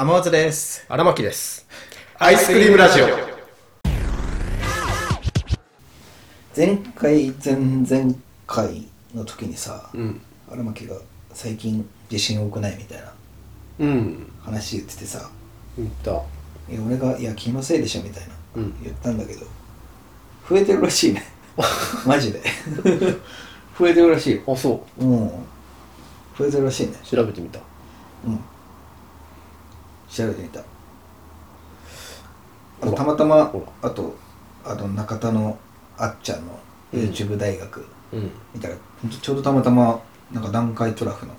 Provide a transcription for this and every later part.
天松です。荒牧です。アイスクリームラジオ。前回、前々回の時にさ、うん。荒牧が最近自信多くないみたいなうん。話言っててさ、言った。いや俺が、いや、気のせいでしょみたいな、うん言ったんだけど、増えてるらしいね。マジで。増えてるらしいよ。あ、そうん。増えてるらしいね。う。調べてみた。うん。調べてみた。あたまたまほ、あと、あと中田のあっちゃんのうん YouTube 大学うん。見たら、ほんとちょうどたまたま、なんか南海トラフの、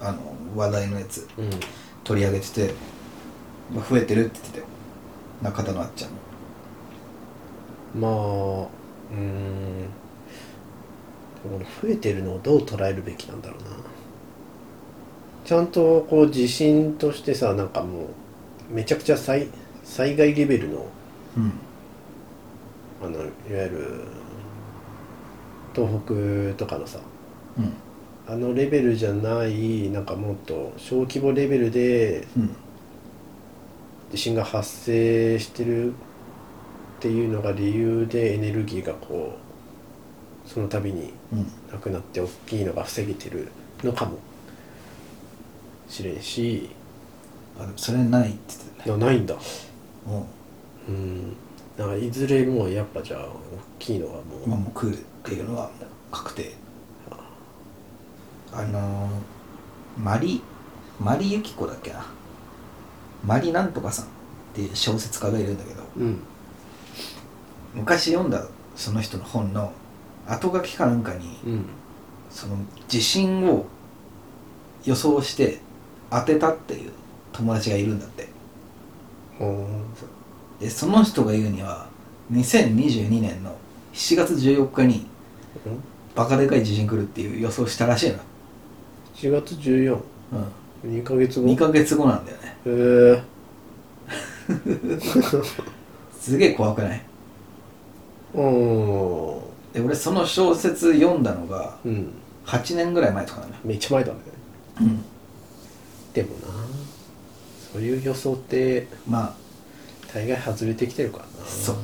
あの、話題のやつうん。取り上げてて、まあ増えてるって言ってたよ。中田のあっちゃんの。まあ、うーん。この増えてるのをどう捉えるべきなんだろうな。ちゃんとこう地震としてさ、なんかもう、めちゃくちゃ災災害レベルの、うん。あの、いわゆる、東北とかのさ、うん。あのレベルじゃない、なんかもっと小規模レベルでうん。地震が発生してるっていうのが理由でエネルギーがこうその度にうん。なくなって大きいのが防げてるのかもしれんしあ、でもそれないって言ってたね。なないんだ。うん。うん。なんかいずれもうやっぱじゃあ大きいのはもう、今もう来るっていうのはもう確定。あのー、マリマリユキコだっけな。マリなんとかさんっていう小説家がいるんだけど。うん。昔読んだその人の本の後書きかなんかにうん。その地震を予想して当てたっていう友達がいるんだって。ほでその人が言うには2022年の7月14日にバカでかい地震来るっていう予想したらしいの。4月142うん。ヶ月後。2ヶ月後なんだよね。へえ すげえ怖くない？うんで俺その小説読んだのがうん。8年ぐらい前とかなのよめっちゃ前だね。うんでもな。そういう予想ってまあ。大概外れてきてるからな。そう。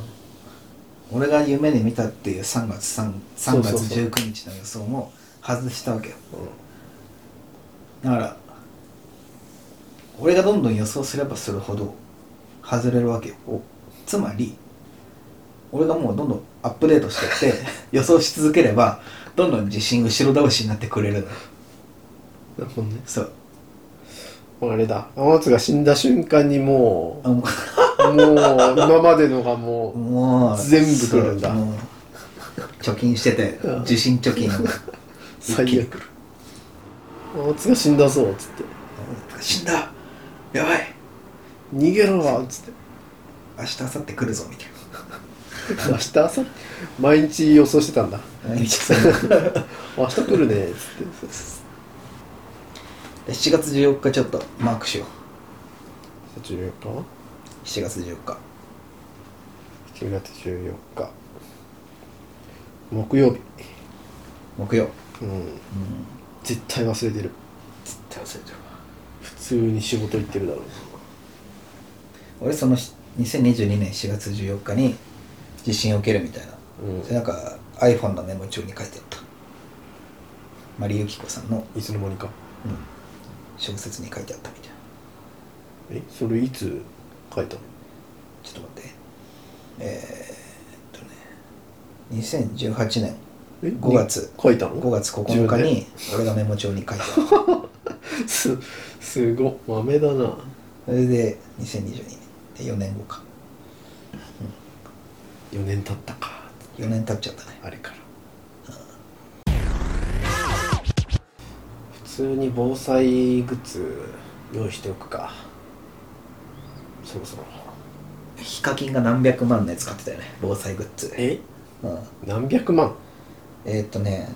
俺が夢で見たっていう3月 3, 3月そうそうそう。19日の予想も外したわけよ。うだから俺がどんどん予想すればするほど外れるわけよ。お。つまり俺がもうどんどんアップデートしてって 予想し続ければどんどん地震後ろ倒しになってくれるのなるほどね。そうあれだ。天松が死んだ瞬間にもうもう。今までのがもうもう全部来るんだ。貯金しててうん。受信貯金う最悪。天松が死んだぞっつって。死んだ。やばい。逃げろっつって。明日明後日来るぞみたい明日朝毎日予想してたんだ。な毎日 明日来るねっつって7月14日ちょっとマークしよ14う。7月14日？日。7月14日。木曜日。木曜。うん。うん。絶対忘れてる。絶対忘れてるわ。普通に仕事行ってるだろう。俺その2022年4月14日に地震を受けるみたいな。うん。それなんか iPhone のメモ帳に書いてあった。マリユキコさんの、いつの間にか。うん、小説に書いてあったみたいな。えそれいつ書いたの？ちょっと待って。えー、っとね。2018年。え5月。書いたの？5月9日に俺がメモ帳に書いた。すすごっ豆だな。それで2022年。で4年後か。4年経ったか。4年経っちゃったね。あれから通に防災グッズ用意しておくか。そろそろ。ヒカキンが何百万のやつ買ってたよね。防災グッズ。え？うん。何百万？えーっとね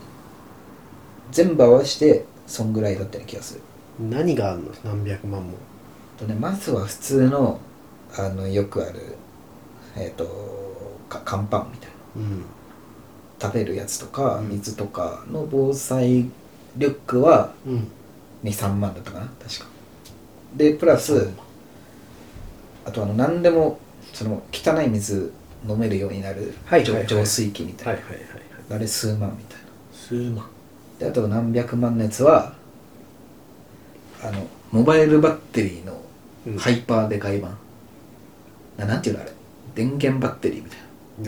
全部合わせてそんぐらいだったような気がする。何があんの？何百万も。とねまずは普通のあのよくあるえーっとか乾パンみたいな。うん。食べるやつとかうん。水とかの防災リュックはうん。23万だったかな確か。でプラスうんあとあの何でもその汚い水飲めるようになる浄はいはいはい。浄水器みたいな、はいはいはいはい。あれ数万みたいな。数万。であと何百万のやつはあのモバイルバッテリーのうん。ハイパーでかい版、ななんていうのあれ？電源バッテリーみたい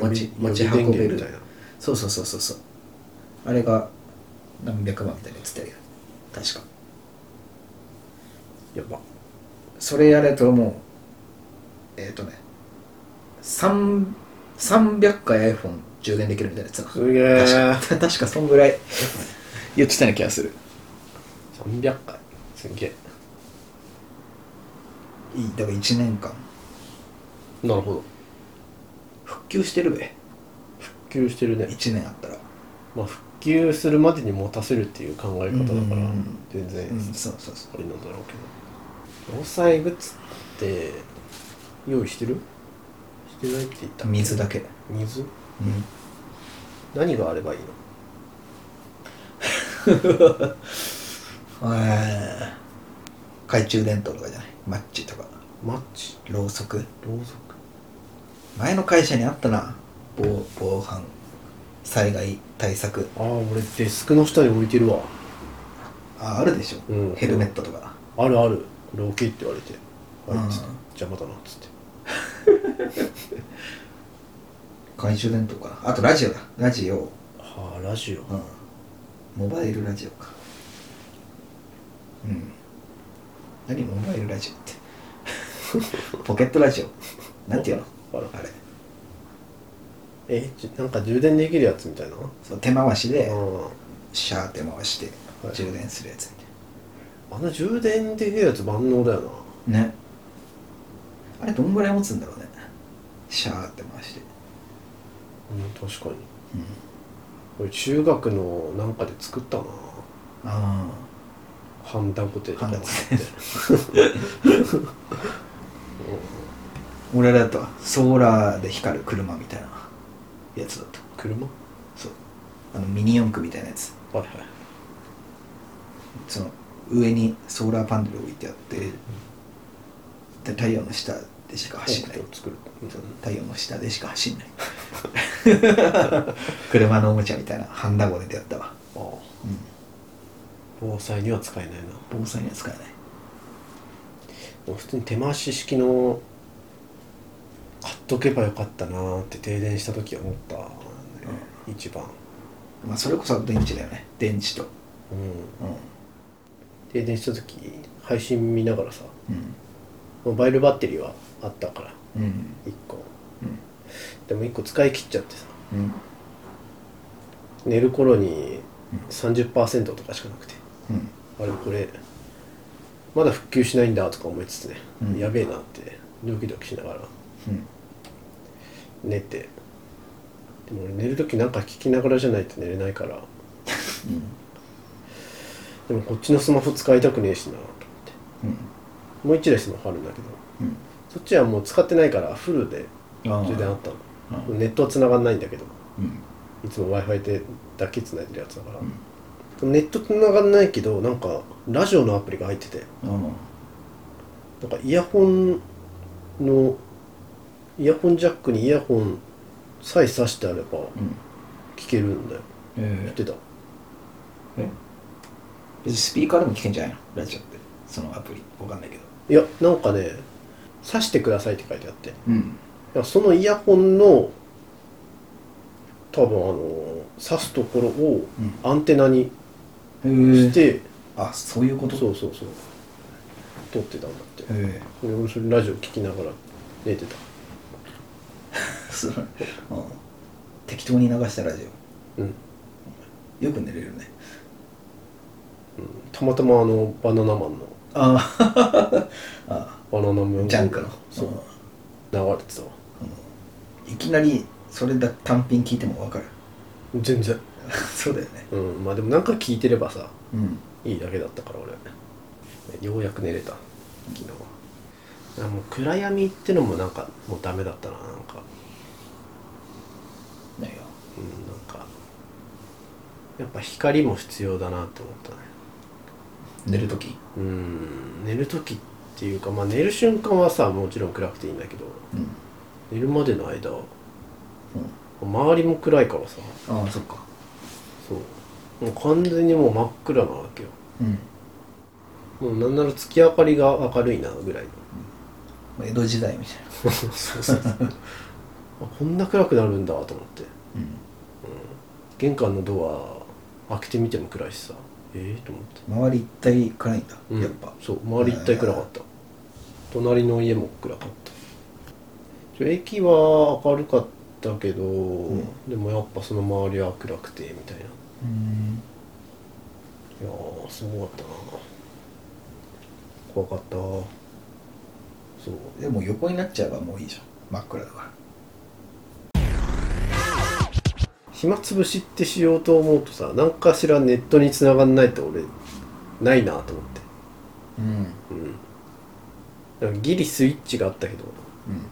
な。持ち持ち運べ予備電源みたいるな。そうそうそうそうそう。あれが何百万みたいなやつだよ。確か。やば。それやるともう。えっ、とね。3 300回 iPhone 充電できるみたいなやつな。すげえ。確か。確かそんぐらい。言ってたような気がする。300回。すげえ。いい。だから1年間。なるほど。復旧してるべ。普及してるね。1年あったら。まあ復旧するまでに持たせるっていう考え方だからうん。全然。うんそうそうそう。あれなんだろうけど。防災グッズって用意してる？してないって言った水だけ。水？うん。何があればいいの？えー懐中電灯とかじゃない？マッチとか。マッチ？ろうそく。ろうそく。前の会社にあったな。防防犯災害対策。ああ俺デスクの下に置いてるわ。ああるでしょ、うん。ヘルメットとか。あるある。これ置けって言われて。あうん。れっつって邪魔だなっつって。懐中電灯かな。あとラジオだ。ラジオ。はあラジオ。うん。モバイルラジオか。うん。何モバイルラジオって。ポケットラジオ。なんていうの？あれえじなんか充電できるやつみたいな？そう手回しであシャーって回してはい。充電するやつみあの充電できるやつ万能だよな。たいなね。あれどんぐらい持つんだろうね。シャーって回して。うん確かに。うん。俺中学のなんかで作ったな。あ半ダコテとか半ってあ俺らだとソーラーで光る車みたいなやつだった。車？そう。あのミニ四駆みたいなやつ。はいはい。その上にソーラーパネル置いてあってで太陽の下でしか走んない。を作る。太陽の下でしか走んない。車のおもちゃみたいなハンダゴネでやったわ、ああ。うん、防災には使えないな。防災には使えない。普通に手回し式の買っとけばよかったなーって停電した時は思った、ね一番。まあそれこそ電池だよね。電池と。うん。う停電した時配信見ながらさん。モバイルバッテリーはあったからうん。うん1個。うん。でも1個使い切っちゃってさうん。寝る頃に30%とかしかなくて。うん。あれこれまだ復旧しないんだとか思いつつね、うん。やべえなってドキドキしながらうん。寝て。でも俺寝る時なんか聞きながらじゃないと寝れないから。でもこっちのスマホ使いたくねえしなと思って。うん。もう一台スマホあるんだけど。うん。そっちはもう使ってないからフルであ充電あったの。うんネットは繋がんないんだけど。うん。いつも w i f i でだけ繋いでるやつだから、うん。ネット繋がんないけどなんかラジオのアプリが入ってて。うんなんかイヤホンのイヤホンジャックにイヤホンさえ挿してあればうん。聞けるんだよ。知っえてた？え？別にスピーカーでも聞けんじゃないの？ラジオって。そのアプリ。わかんないけど。いやなんかね挿してくださいって書いてあって。いうん。やそのイヤホンの多分あの挿すところをうん。アンテナにへして、あそういうこと？そうそうそう。撮ってたんだって。へで俺それラジオ聞きながら寝てた。え そのうん。適当に流したラジうん、オよく寝れるね。たまたまあのバナナマンの。あああ。バナナムーン。ジャンクの。そう。うん。流れてたわ。いきなりそれだ単品聞いてもわかる。全然。そうだよね。うん。まあでもなんか聞いてればさうん。いいだけだったから俺。ようやく寝れた。昨日はもう暗闇ってのもなんかもうダメだったななんか。何がうんなんか。やっぱ光も必要だなって思ったね。寝るとき？うん寝る時っっていうかまあ寝る瞬間はさもちろん暗くていいんだけどうん。寝るまでの間、周りも暗いからさ。ああそっか。そう。もう完全にもう真っ暗なわけよ。うん。もうなんなら月明かりが明るいなぐらいの江戸時代みたいな。そうそうそう。あこんな暗くなるんだと思って。うん。玄関のドア開けてみても暗いしさ。ええと思って。周り一体暗いんだ、うん。やっぱ。そう周り一体暗かった。隣の家も暗かった。駅は明るかったけど、ん。でもやっぱその周りは暗くてみたいな。うん。いやーすごかったな。怖かったそう。でも横になっちゃえばもういいじゃん。真っ暗だから。暇つぶしってしようと思うとさ何かしらネットに繋がんないと俺ないなと思って。うん。うん。だからギリスイッチがあったけどうん。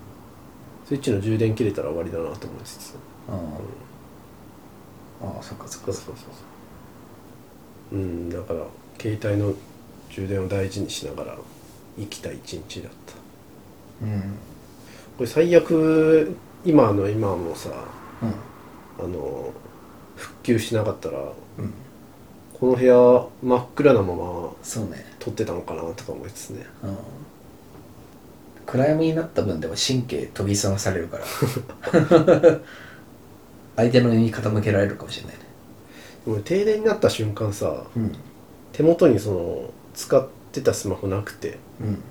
スイッチの充電切れたら終わりだなと思いつつああ、ああそっかそっか。そうそうそうそう。うんだから携帯の充電を大事にしながら生きた一日だったうん。これ最悪今の今もさうん。あの復旧しなかったらうん。この部屋真っ暗なままそうね。撮ってたのかなとか思いつつね。うん。暗闇になった分でも神経研ぎ澄まされるから。相手のに傾けられるかもしれないね。でも停電になった瞬間さうん。手元にその使ってたスマホなくてうん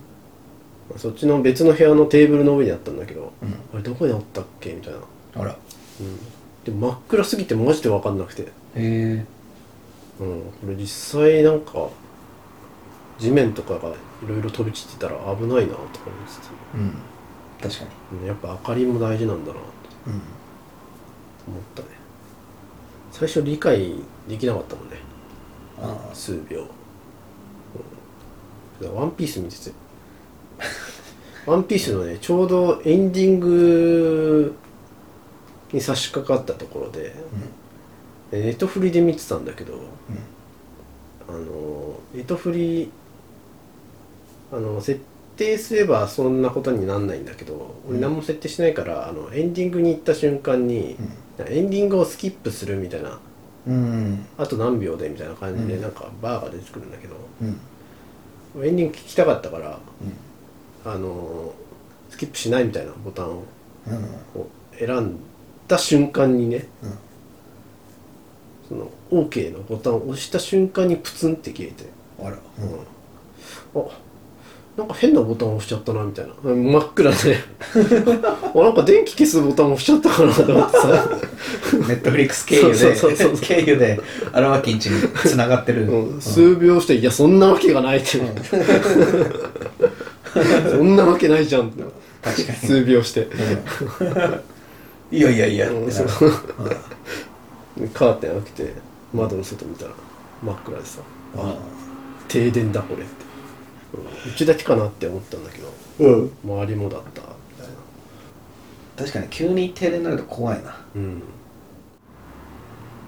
そっちの別の部屋のテーブルの上にあったんだけどうん。あれどこにあったっけみたいな、あら。へうん、でも真っ暗すぎてマジで分かんなくて。え。うん、これ実際なんか地面とかがいろいろ飛び散ってたら危ないなとか思いつつ、うん。確かに。うん。やっぱ明かりも大事なんだなとうん。思ったね。最初理解できなかったもんね。あ数秒、うん、ワンピース見ててワンピースのねちょうどエンディングに差し掛かったところででネットフリで見てたんだけどあのネットフリあの設定すればそんなことになんないんだけど俺何も設定しないからあのエンディングに行った瞬間にエンディングをスキップするみたいなうん。うんあと何秒でみたいな感じでうん。なんかバーが出てくるんだけど、うん。エンディング聞きたかったからあのスキップしないみたいなボタンをうん。うんこう選んだ瞬間にねうん。その OK のボタンを押した瞬間にプツンって消えて、あら。うん。あなんか変なボタン押しちゃったなみたいな。うん真っ暗で。あなんか電気消すボタン押しちゃったかなと思ってさ。ネットフリックス経由で経由で荒脇んちに繋がってる。うん。数秒して「いやそんなわけがない」って、そんなわけないじゃん。って確かに。数秒して、うん。いやいやいやうんってなる。そう。カーテン開けて窓の外見たら真っ暗でさ。あ停電だこれって、うん。うちだけかなって思ったんだけどうん。周りもだった。みたいな確かに急に停電になると怖いな。うん。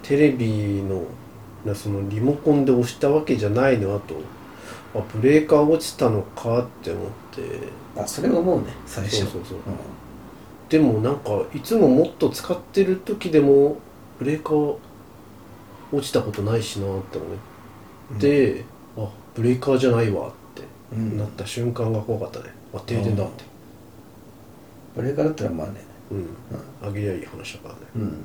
テレビのなそのリモコンで押したわけじゃないのあとあブレーカー落ちたのかって思って。あそれは思うね。最初。そうそうそう。でもなんかいつももっと使ってる時でもブレーカー落ちたことないしなって思って、あブレーカーじゃないわってうん。なった瞬間が怖かったね。あ停電だって。ブレーカーだったらまあね。うん、あげりゃいい話だからね。うん